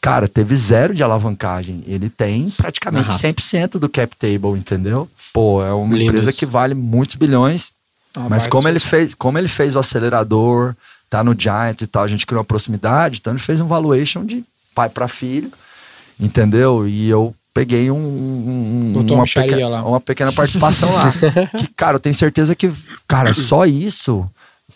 cara, teve zero de alavancagem. Ele tem praticamente Arrasa. 100% do cap table, entendeu? Pô, é uma empresa que vale muitos bilhões, Uma mas como ele, fez, como ele fez o acelerador, tá no Giant e tal, a gente criou uma proximidade, então ele fez um valuation de pai para filho, entendeu? E eu peguei um, um- uma uma, pequena, uma pequena participação lá. Que, cara, eu tenho certeza que, cara, só isso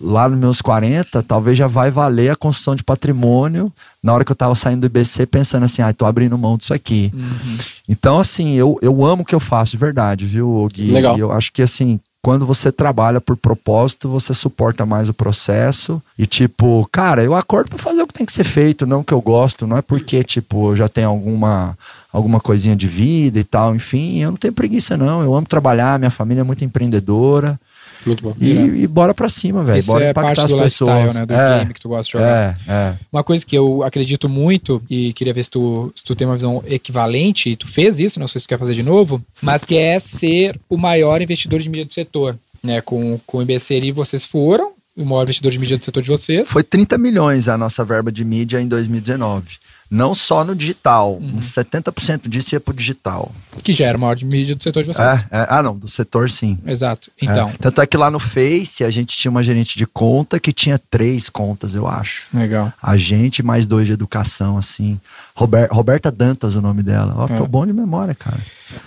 lá nos meus 40, talvez já vai valer a construção de patrimônio na hora que eu tava saindo do IBC pensando assim, ah, tô abrindo mão disso aqui. Uhum. Então, assim, eu, eu amo o que eu faço, de verdade, viu, Gui? Legal. E eu acho que, assim, quando você trabalha por propósito, você suporta mais o processo. E, tipo, cara, eu acordo pra fazer o que tem que ser feito, não que eu gosto. Não é porque, tipo, eu já tenho alguma, alguma coisinha de vida e tal. Enfim, eu não tenho preguiça, não. Eu amo trabalhar, minha família é muito empreendedora. Muito bom. E, e bora pra cima, velho. Bora é impactar parte as do lifestyle, pessoas. né? Do é, game que tu gosta de jogar. é, é. Uma coisa que eu acredito muito, e queria ver se tu, se tu tem uma visão equivalente, e tu fez isso, não sei se tu quer fazer de novo, mas que é ser o maior investidor de mídia do setor. Né? Com, com o IBCRI vocês foram, o maior investidor de mídia do setor de vocês. Foi 30 milhões a nossa verba de mídia em 2019. Não só no digital, Uhum. uns 70% disso ia pro digital. Que já era o maior mídia do setor de vocês. É, é, ah, não, do setor sim. Exato. Então, É. Tanto é que lá no Face a gente tinha uma gerente de conta que tinha três contas, eu acho. legal. A gente mais dois de educação, assim. Rober- Roberta Dantas, o nome dela. Ó, tô É. bom de memória, cara.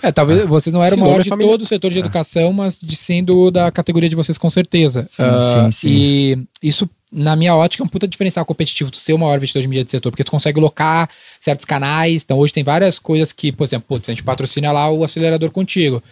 É, talvez vocês não eram maior é de família. todo o setor de educação, mas de sendo da categoria de vocês com certeza. Sim, Ah, sim, sim. E isso, na minha ótica, é um puta diferencial competitivo tu ser o maior investidor de mídia do setor, porque tu consegue locar certos canais. Então hoje tem várias coisas que, por exemplo, putz, a gente patrocina lá o acelerador contigo.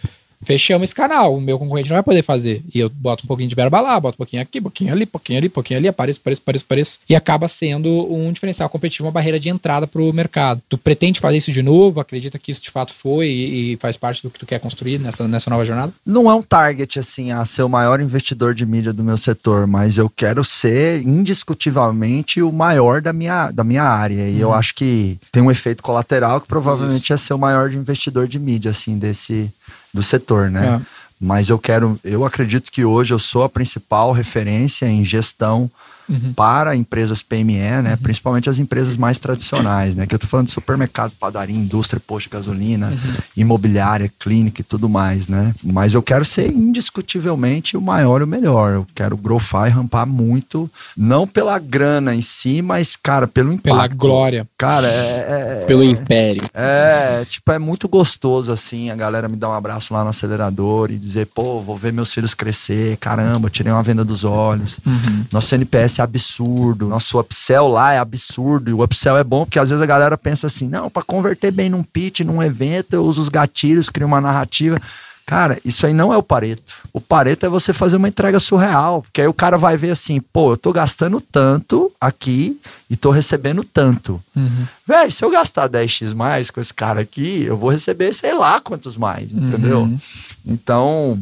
Fechamos esse canal, o meu concorrente não vai poder fazer. E eu boto um pouquinho de verba lá, boto um pouquinho aqui, um pouquinho ali, um pouquinho ali, um pouquinho ali, apareço, apareço, apareço, apareço. E acaba sendo um diferencial competitivo, uma barreira de entrada pro mercado. Tu pretende fazer isso de novo? Acredita que isso de fato foi e, e faz parte do que tu quer construir nessa, nessa nova jornada? Não é um target, assim, a ser o maior investidor de mídia do meu setor, mas eu quero ser indiscutivelmente o maior da minha, da minha área. E eu acho que tem um efeito colateral que provavelmente é ser o maior investidor de mídia, assim, desse do setor, né? É. Mas eu quero, eu acredito que hoje eu sou a principal referência em gestão Uhum. para empresas PME, né? Principalmente as empresas mais tradicionais, né? Que eu tô falando de supermercado, padaria, indústria, posto de gasolina, Uhum. imobiliária, clínica e tudo mais, né? Mas eu quero ser indiscutivelmente o maior e o melhor. Eu quero growfar e rampar muito, não pela grana em si, mas, cara, pelo impacto. Pela glória. Cara, é, é- Pelo império. é, tipo, é muito gostoso, assim, a galera me dá um abraço lá no acelerador e dizer, pô, vou ver meus filhos crescer, caramba, tirei uma venda dos olhos. Uhum. Nosso NPS é absurdo, nosso upsell lá é absurdo, e o upsell é bom porque às vezes a galera pensa assim, não, para converter bem num pitch, num evento, eu uso os gatilhos, crio uma narrativa. Cara, isso aí não é o Pareto. O Pareto é você fazer uma entrega surreal, porque aí o cara vai ver assim, pô, eu tô gastando tanto aqui e tô recebendo tanto. Uhum. Véi, se eu gastar 10x mais com esse cara aqui, eu vou receber sei lá quantos mais, entendeu? Uhum. Então,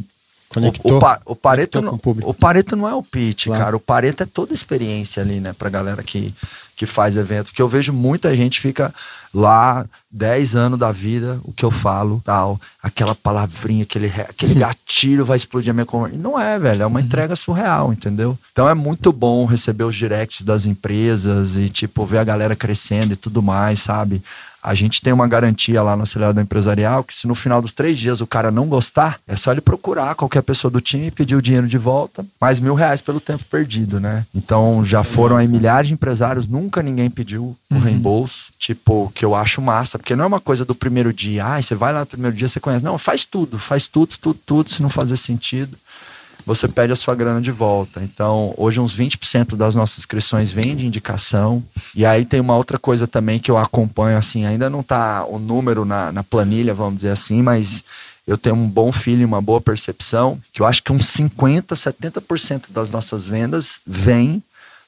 Conectou. o, pa- o Pareto não, o o Pareto não é o pitch, Claro. cara. O Pareto é toda a experiência ali, né, pra galera que, que faz evento. Porque eu vejo muita gente fica lá 10 anos da vida, o que eu falo, tal, aquela palavrinha, aquele, aquele gatilho vai explodir a minha conversa. Não é, velho, é uma entrega surreal, entendeu? Então é muito bom receber os directs das empresas e, tipo, ver a galera crescendo e tudo mais, sabe? A gente tem uma garantia lá no acelerador empresarial que se no final dos três dias o cara não gostar, é só ele procurar qualquer pessoa do time e pedir o dinheiro de volta, mais mil reais pelo tempo perdido, né? Então já foram aí milhares de empresários, nunca ninguém pediu o reembolso, tipo, que eu acho massa, porque não é uma coisa do primeiro dia, ah, você vai lá no primeiro dia, você conhece. Não, faz tudo, faz tudo, tudo, tudo, se não fazer sentido você pede a sua grana de volta. Então, hoje uns 20% das nossas inscrições vêm de indicação. E aí tem uma outra coisa também que eu acompanho, assim, ainda não tá o número na, na planilha, vamos dizer assim, mas eu tenho um bom feeling, uma boa percepção, que eu acho que uns 50, 70% das nossas vendas vem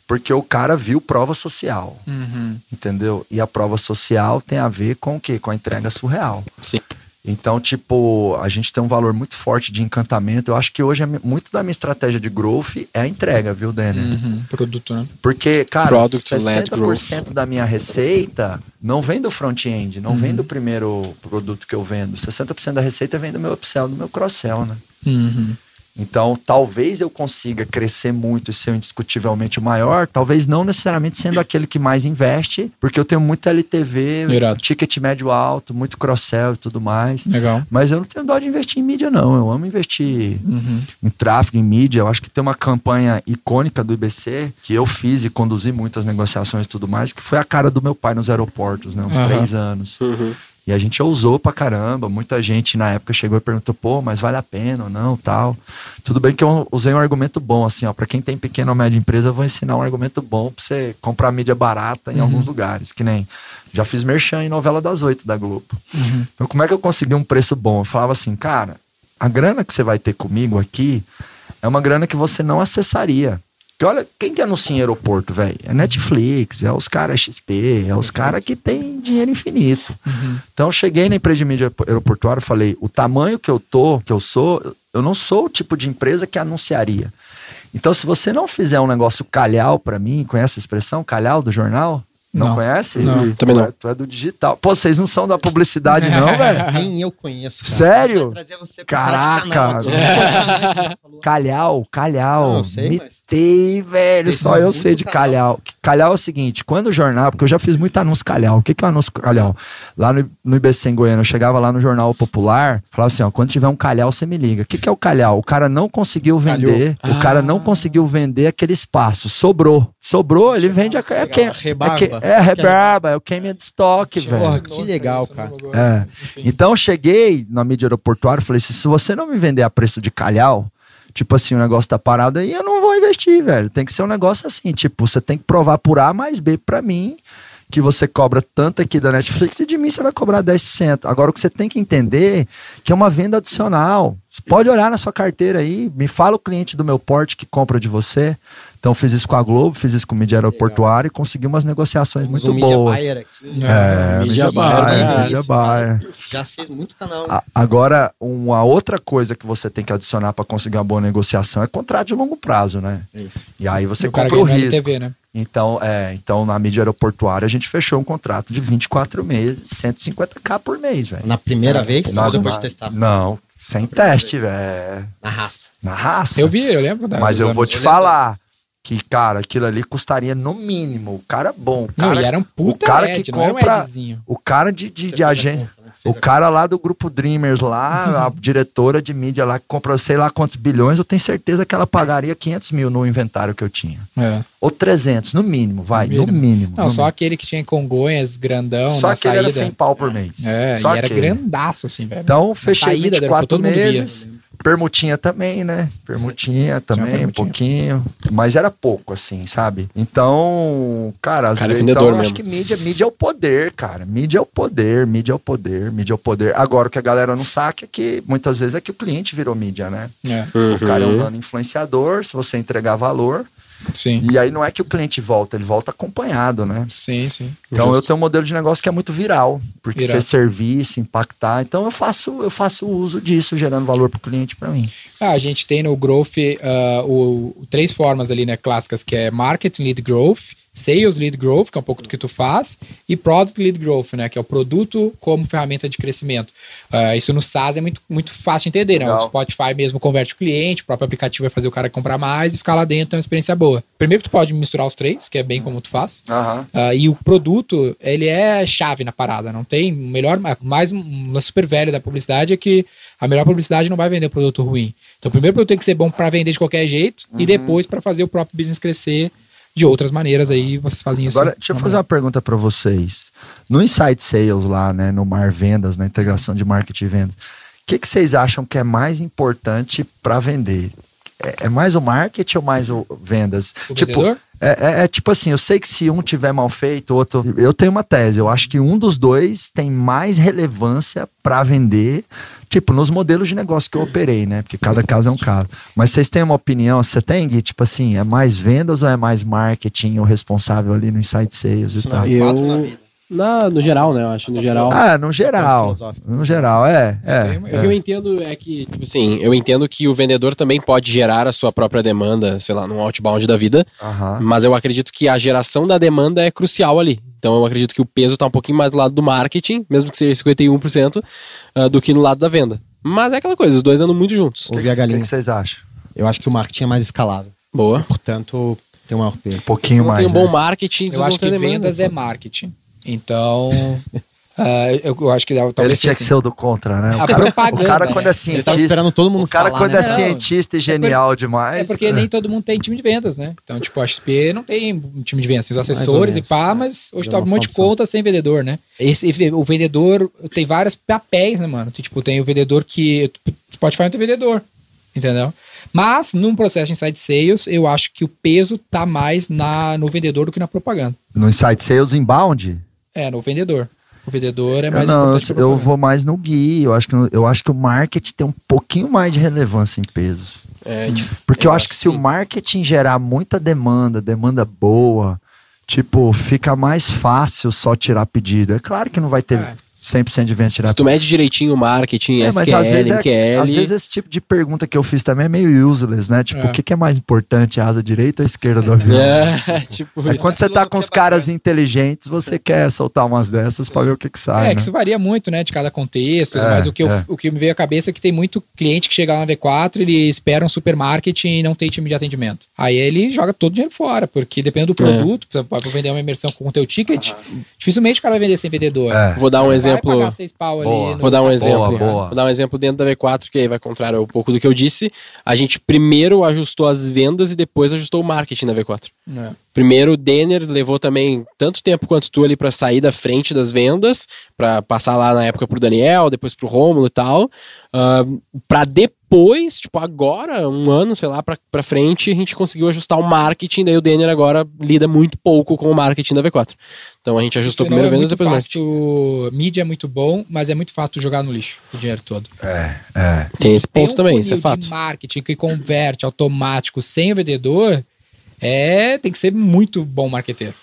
porque o cara viu prova social, Uhum. entendeu? E a prova social tem a ver com o quê? Com a entrega surreal. Sim. Então, tipo, a gente tem um valor muito forte de encantamento. Eu acho que hoje é muito da minha estratégia de growth é a entrega, viu, Dani? Uhum. Produto, né? Porque, cara, Product-led 60% da minha receita não vem do front-end, não Uhum. vem do primeiro produto que eu vendo. 60% da receita vem do meu upsell, do meu cross-sell, né? Uhum. Então, talvez eu consiga crescer muito e ser indiscutivelmente o maior, talvez não necessariamente sendo aquele que mais investe, porque eu tenho muito LTV, Irado. ticket médio alto, muito cross-sell e tudo mais. Legal. Mas eu não tenho dó de investir em mídia, não. Eu amo investir Uhum. em tráfego, em mídia. Eu acho que tem uma campanha icônica do IBC que eu fiz e conduzi muitas negociações e tudo mais, que foi a cara do meu pai nos aeroportos, né? Uns Aham. três anos. Uhum. E a gente ousou pra caramba. Muita gente na época chegou e perguntou, pô, mas vale a pena ou não, tal. Tudo bem que eu usei um argumento bom, assim, ó. Pra quem tem pequena ou média empresa, eu vou ensinar um argumento bom pra você comprar mídia barata em alguns lugares. Que nem, já fiz merchan em novela das oito da Globo. Então, como é que eu consegui um preço bom? Eu falava assim, cara, a grana que você vai ter comigo aqui é uma grana que você não acessaria. Porque olha, quem que anuncia em aeroporto, velho? É Netflix, é os caras XP, é os caras que tem dinheiro infinito. Então eu cheguei na empresa de mídia aeroportuária e falei, o tamanho que eu tô, que eu sou, eu não sou o tipo de empresa que anunciaria. Então se você não fizer um negócio calhau pra mim, conhece a expressão calhau do jornal? Não, Não. conhece? Não. Tu Também é- não. Tu é do digital. Pô, vocês não são da publicidade não, velho? Nem eu conheço. cara. Sério? Caraca. Calhau, calhau. Não, eu sei, mas- Mitei, velho. Tem Só eu sei de calhau. calhau. Calhau é o seguinte: quando o jornal, porque eu já fiz muito anúncio calhau. O que, que é o anúncio calhau? Lá no, no IBC em Goiânia, eu chegava lá no Jornal Popular, falava assim: ó, quando tiver um calhau, você me liga. O que, que é o calhau? O cara não conseguiu vender, o cara não conseguiu vender aquele espaço. Sobrou. Sobrou, ele vende a. É, legal. que, é, que- é, rebarba, é o queima de estoque, velho. Porra, que legal, cara. É. Então eu cheguei na mídia aeroportuária e falei assim: se você não me vender a preço de calhau, tipo assim, o negócio tá parado aí, eu não vou investir, velho. Tem que ser um negócio assim, tipo, você tem que provar por A mais B pra mim que você cobra tanto aqui da Netflix e de mim você vai cobrar 10%. Agora o que você tem que entender que é uma venda adicional. Você pode olhar na sua carteira aí, me fala o cliente do meu porte que compra de você. Então fiz isso com a Globo, fiz isso com o mídia aeroportuária e consegui umas negociações muito boas. buyer aqui. É, Mídia buyer, cara. mídia buyer. Já fez muito canal. A- Agora, uma outra coisa que você tem que adicionar para conseguir uma boa negociação é contrato de longo prazo, né? Isso. E aí você compra o risco. LTV, né? Então, é, então, na mídia aeroportuária, a gente fechou um contrato de 24 meses, 150k por mês, velho. Na primeira vez? Na- Ou depois de testar? Não, sem teste, velho. Na raça. Na raça. Eu vi, eu lembro. da- Mas eu vou te falar que, cara, aquilo ali custaria no mínimo. O cara bom. O Não, cara, e era um puta o cara ad, que não era um compra- adzinho. o cara de, de, de agente. né? O cara lá do grupo Dreamers lá, a diretora de mídia lá que compra sei lá quantos bilhões, eu tenho certeza que ela pagaria 500 mil no inventário que eu tinha. É. Ou 300, no mínimo, vai, No no mínimo. Não, no só mínimo. aquele que tinha em Congonhas, grandão, Só na aquele saída. era 100 pau por mês. É, Só e era aquele. grandaço, assim, velho. Então, fechei saída do 24 aeroporto, todo mundo via. meses. Permutinha também, né? Permutinha também, permutinha. um pouquinho. Mas era pouco, assim, sabe? Então, cara, às Cara, é vezes, então, eu acho mesmo. que mídia, mídia é o poder, cara. Mídia é o poder, mídia é o poder, mídia é o poder. Agora, o que a galera não saca é que muitas vezes é que o cliente virou mídia, né? É, O cara é um Uhum. influenciador, se você entregar valor. Sim. E aí não é que o cliente volta, ele volta acompanhado, né? Sim, sim. Então eu Justo. tenho um modelo de negócio que é muito viral, porque Viral. ser serviço, impactar. Então eu faço eu faço uso disso, gerando valor para o cliente para mim. Ah, a gente tem no Growth o, o- três formas ali, né, clássicas, que é Marketing Lead Growth, Sales Lead Growth, que é um pouco do que tu faz, e Product Lead Growth, né, que é o produto como ferramenta de crescimento. Ah, isso no SaaS é muito, muito fácil de entender, né? O Legal. Spotify mesmo converte o cliente, o próprio aplicativo vai fazer o cara comprar mais e ficar lá dentro, é uma experiência boa. Primeiro tu pode misturar os três, que é bem como tu faz. Ah, e o produto, ele é chave na parada. Não tem o melhor, mais um lance super velho da publicidade é que a melhor publicidade não vai vender produto ruim. Então, o primeiro produto tem que ser bom para vender de qualquer jeito e depois para fazer o próprio business crescer de outras maneiras. Aí vocês fazem isso. Agora, deixa eu fazer uma pergunta para vocês. No Insight Sales lá, né, no Mar Vendas, na integração de marketing e vendas, o que, que vocês acham que é mais importante para vender? É, é mais o marketing ou mais o vendas? O tipo, vendedor? É, é- é tipo assim, eu sei que se um tiver mal feito, o outro. Eu tenho uma tese, eu acho que um dos dois tem mais relevância para vender, tipo, nos modelos de negócio que eu operei, né? Porque cada caso é um caso. Mas vocês têm uma opinião? Você tem, Gui? Tipo assim, é mais vendas ou é mais marketing o responsável ali no Insight Sales e Isso tal? é Eu- quatro na no geral, né? Eu acho, no geral. Ah, no geral. No geral, é. É, é, O que eu entendo é que, tipo assim, eu entendo que o vendedor também pode gerar a sua própria demanda, sei lá, num outbound da vida, mas eu acredito que a geração da demanda é crucial ali. Então eu acredito que o peso tá um pouquinho mais do lado do marketing, mesmo que seja 51%, ah, do que no lado da venda. Mas é aquela coisa, os dois andam muito juntos. O que, que, que vocês acham? Eu acho que o marketing é mais escalável. Boa. Portanto, tem um maior peso. Um pouquinho mais. tem um bom né? marketing, Eu acho que demanda, vendas é marketing. Então, Ah, eu, eu acho que dá- Ele talvez tinha seja que assim. ser o do contra, né? A O cara, propaganda, o cara né? quando é Ele tava cientista. esperando todo mundo O cara falar, quando né? é Não. cientista e genial demais. É porque nem todo mundo tem time de vendas, né? Então, tipo, a XP não tem um time de vendas, tem os assessores e menos, pá, é. mas hoje tá é um monte de conta sem vendedor, né? Esse, o vendedor tem vários papéis, né, mano? Tem, Tipo, tem o vendedor que. Spotify não tem vendedor, entendeu? Mas, num processo de inside sales, eu acho que o peso tá mais na, no vendedor do que na propaganda. No Insight Sales Inbound? É, no vendedor. O vendedor é Eu mais não, importante eu propaganda. vou mais no Gui. Eu acho, que, eu acho que o marketing tem um pouquinho mais de relevância em peso. É, dif- Porque eu, Eu acho que se o marketing gerar muita demanda, demanda boa, tipo, fica mais fácil só tirar pedido. É claro que não vai ter É. 100% de venda tirar Se tu mede direitinho o marketing, É, mas SQL, às vezes, é, às vezes esse tipo de pergunta que eu fiz também é meio useless, né? Tipo, É. o que, que é mais importante, a asa direita ou a esquerda do avião? É, tipo Aí isso. quando você tá com os filosofia caras inteligentes, você quer soltar umas dessas pra ver o que que sai, É, né? que isso varia muito, né, de cada contexto, É, mas o que, eu- é. o que me veio à cabeça é que tem muito cliente que chega lá na V4, ele espera um supermarket e não tem time de atendimento. Aí ele joga todo o dinheiro fora, porque depende do produto, você pode vender uma imersão com o teu ticket, dificilmente o cara vai vender sem vendedor. É. Vou dar um Vai exemplo. pagar seis pau ali Boa. Vou dar um Boa, exemplo. boa. Vou dar um exemplo dentro da V4, que aí vai contrário um pouco do que eu disse. A gente primeiro ajustou as vendas e depois ajustou o marketing da V4. É. Primeiro, o Denner levou também tanto tempo quanto tu ali pra sair da frente das vendas, pra passar lá na época pro Daniel, depois pro Rômulo e tal, pra depois, tipo agora, um ano, sei lá, pra, pra frente, a gente conseguiu ajustar o marketing, daí o Denner agora lida muito pouco com o marketing da V4. Então a gente ajustou Senão primeiro é vendas, depois marketing. fácil, mídia é muito bom, mas é muito fácil jogar no lixo o dinheiro todo. É, é. Tem esse Tem ponto um também, isso é fato. de marketing que converte automático sem o vendedor, é, tem que ser muito bom marqueteiro.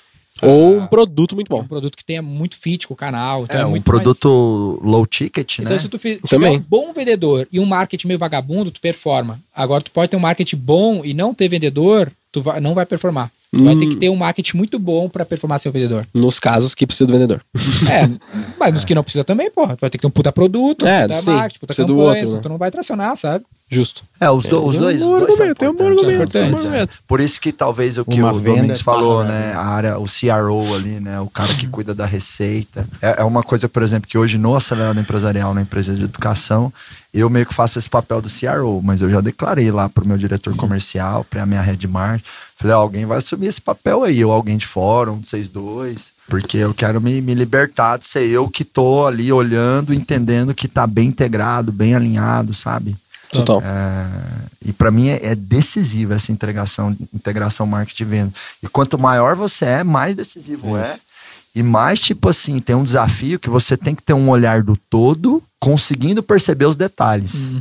Ou um produto muito bom. um produto que tenha muito fit com o canal. Então É, é um produto low ticket, mais... Então, né? se tu fi- tiver Também. um bom vendedor e um marketing meio vagabundo, tu performa. Agora, tu pode ter um marketing bom e não ter vendedor, tu vai- não vai performar. Tu vai Hum. ter que ter um marketing muito bom pra performar seu vendedor. Nos casos que precisa do vendedor. É, mas nos que não precisa também, porra. Tu vai ter que ter um puta produto, É, puta sim, marketing, puta precisa do campanha, outro, né? tu não vai tracionar, sabe? Justo. É, os, do- os Tem um dois, bom os dois argumento, tem um bom argumento, um argumento. Por isso que talvez o que Uma o Domingos falou, esbarra, né? A área, o CRO ali, né? O cara que cuida da receita. É, é uma coisa, por exemplo, que hoje no acelerado empresarial, na empresa de educação, eu meio que faço esse papel do CRO, mas eu já declarei lá pro meu diretor comercial, pra minha head marketing. Falei, alguém vai assumir esse papel aí, ou alguém de fora, um de vocês dois. Porque eu quero me, me libertar de ser eu que tô ali olhando, entendendo que tá bem integrado, bem alinhado, sabe? Total. É, e para mim é, é decisiva essa integração, integração marketing e venda. E quanto maior você é, mais decisivo é. E mais, tipo assim, tem um desafio que você tem que ter um olhar do todo, conseguindo perceber os detalhes.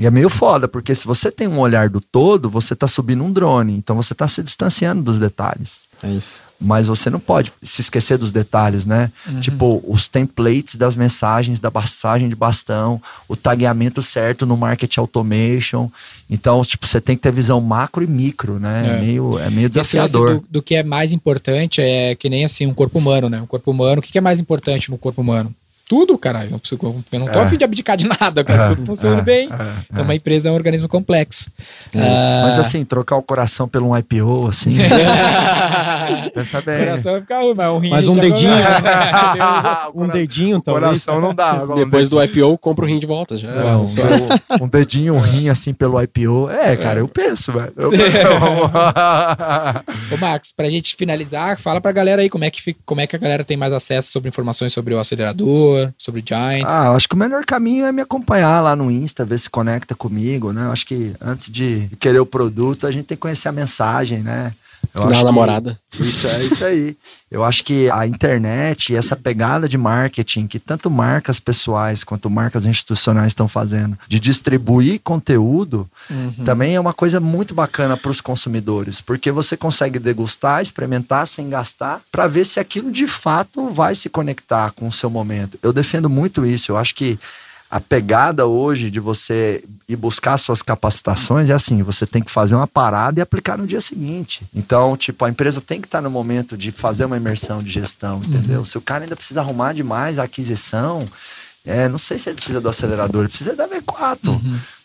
E é meio foda, porque se você tem um olhar do todo, você tá subindo um drone. Então você tá se distanciando dos detalhes. É isso. Mas você não pode se esquecer dos detalhes, né? Tipo, os templates das mensagens da passagem de bastão, o tagueamento certo no market automation. Então, tipo, você tem que ter visão macro e micro, né? É, É. meio, é meio desafiador. do, do que é mais importante é que nem assim um corpo humano, né? Um corpo humano, o que que é mais importante no corpo humano? Tudo, caralho. Eu, preciso- eu não tô É. a fim de abdicar de nada, cara. É, Tudo funciona é, bem. é, Então, é. uma empresa é um organismo complexo. Ah, Mas assim, trocar o coração pelo um IPO, assim. pensa o bem. coração vai ficar ruim, mas um rim. Mas um dedinho, começa. um dedinho, talvez. Coração não dá. agora um Depois do. IPO, compra o rim de volta. Já. É, um, um dedinho, um rim assim pelo IPO. É, cara, eu penso, velho. Eu- Ô, Marcos, pra gente finalizar, fala pra galera aí como é, que, como é que a galera tem mais acesso sobre informações sobre o acelerador, sobre Giants. Ah, acho que o melhor caminho é me acompanhar lá no Insta, ver se conecta comigo, né? Eu acho que antes de querer o produto, a gente tem que conhecer a mensagem, né? Eu que namorada. Isso é isso aí. Eu acho que a internet e essa pegada de marketing que tanto marcas pessoais quanto marcas institucionais estão fazendo, de distribuir conteúdo, também é uma coisa muito bacana para os consumidores, porque você consegue degustar, experimentar sem gastar, para ver se aquilo de fato vai se conectar com o seu momento. Eu defendo muito isso. Eu acho que a pegada hoje de você ir buscar suas capacitações é assim, você tem que fazer uma parada e aplicar no dia seguinte. Então, tipo, a empresa tem que estar no momento de fazer uma imersão de gestão, entendeu? Se o cara ainda precisa arrumar demais a aquisição, é, não sei se ele precisa do acelerador, ele precisa da V4.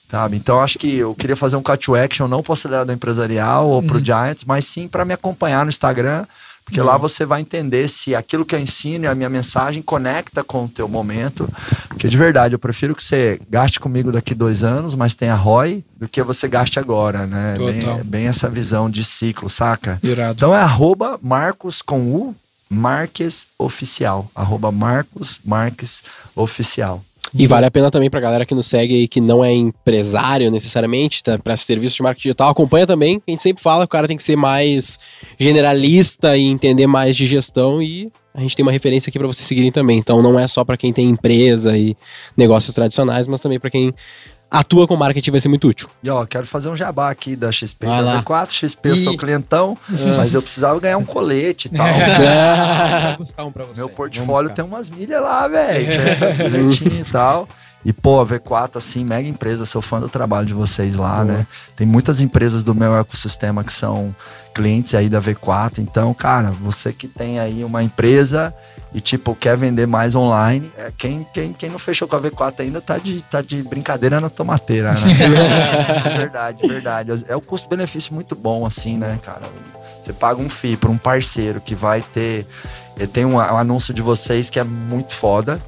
Sabe? Então, acho que eu queria fazer um call to action não para o acelerador empresarial ou para o Giants, mas sim para me acompanhar no Instagram, Porque lá você vai entender se aquilo que eu ensino e a minha mensagem conecta com o teu momento. Porque de verdade, eu prefiro que você gaste comigo daqui dois anos, mas tenha ROI, do que você gaste agora, né? Bem, bem essa visão de ciclo, saca? Irado. Então é arroba Marcos com U, Marques Oficial. Arroba Marcos Marques Oficial. E vale a pena também pra galera que nos segue aí, que não é empresário necessariamente, tá, para serviço de marketing digital, acompanha também. A gente sempre fala que o cara tem que ser mais generalista e entender mais de gestão e a gente tem uma referência aqui pra vocês seguirem também. Então não é só pra quem tem empresa e negócios tradicionais, mas também pra quem atua com marketing vai ser muito útil. E ó, quero fazer um jabá aqui da XP Vai da lá. V4. XP, eu sou clientão, mas eu precisava ganhar um colete e tal. Buscar um pra você. Meu portfólio tem umas milhas lá, velho. Bilhetinha e tal. E, pô, a V4, assim, mega empresa, sou fã do trabalho de vocês lá, né? Tem muitas empresas do meu ecossistema que são clientes aí da V4. Então, cara, você que tem aí uma empresa e, tipo, quer vender mais online, é, quem, quem, quem não fechou com a V4 ainda tá de, tá de brincadeira na tomateira, né? verdade, verdade. É o custo-benefício muito bom, assim, né, cara? Você paga um FII para um parceiro que vai ter. eh, Tem um, um anúncio de vocês que é muito foda.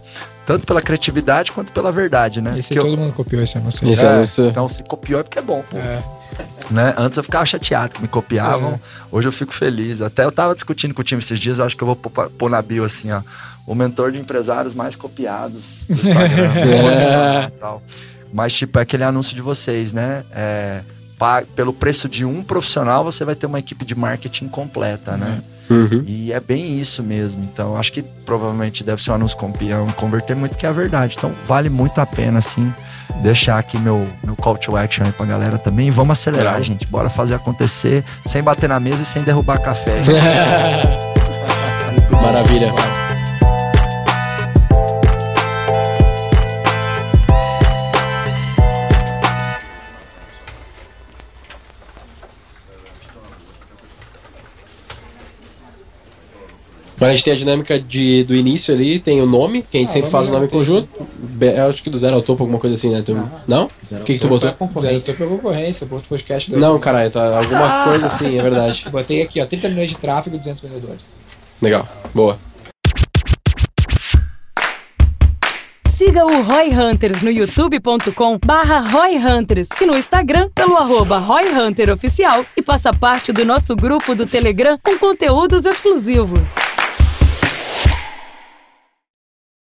Tanto pela criatividade quanto pela verdade, né? Esse eu- todo mundo copiou esse anúncio. aí. Esse é, anúncio- Então, se copiou é porque é bom, pô. É. Né? Antes eu ficava chateado que me copiavam. É. Hoje eu fico feliz. Até eu tava discutindo com o time esses dias, eu acho que eu vou pôr na bio assim, ó. O mentor de empresários mais copiados do Instagram. tal. Mas, tipo, é aquele anúncio de vocês, né? É, pelo preço de um profissional, você vai ter uma equipe de marketing completa, né? Uhum. E é bem isso mesmo. Então, acho que provavelmente deve ser um anúncio campeão, converter muito, que é a verdade. Então, vale muito a pena, assim, deixar aqui meu, meu call to action aí pra galera também. E vamos acelerar, Legal. gente. Bora fazer acontecer sem bater na mesa e sem derrubar café. Maravilha. Agora a gente tem a dinâmica de, do início ali, tem o nome, que a gente Ah, sempre faz o nome conjunto. Be- Eu acho que do zero ao topo, alguma coisa assim, né? Tu- não? O que, que tu botou? Zero topo é concorrência, outro podcast. do- Não, caralho, tá, alguma coisa assim, é verdade. Botei aqui, ó, 30 milhões de tráfego, 200 vendedores. Legal, boa. Siga o Roy Hunters no youtube.com barra Roy Hunters e no Instagram pelo arroba Roy Hunter Oficial e faça parte do nosso grupo do Telegram com conteúdos exclusivos.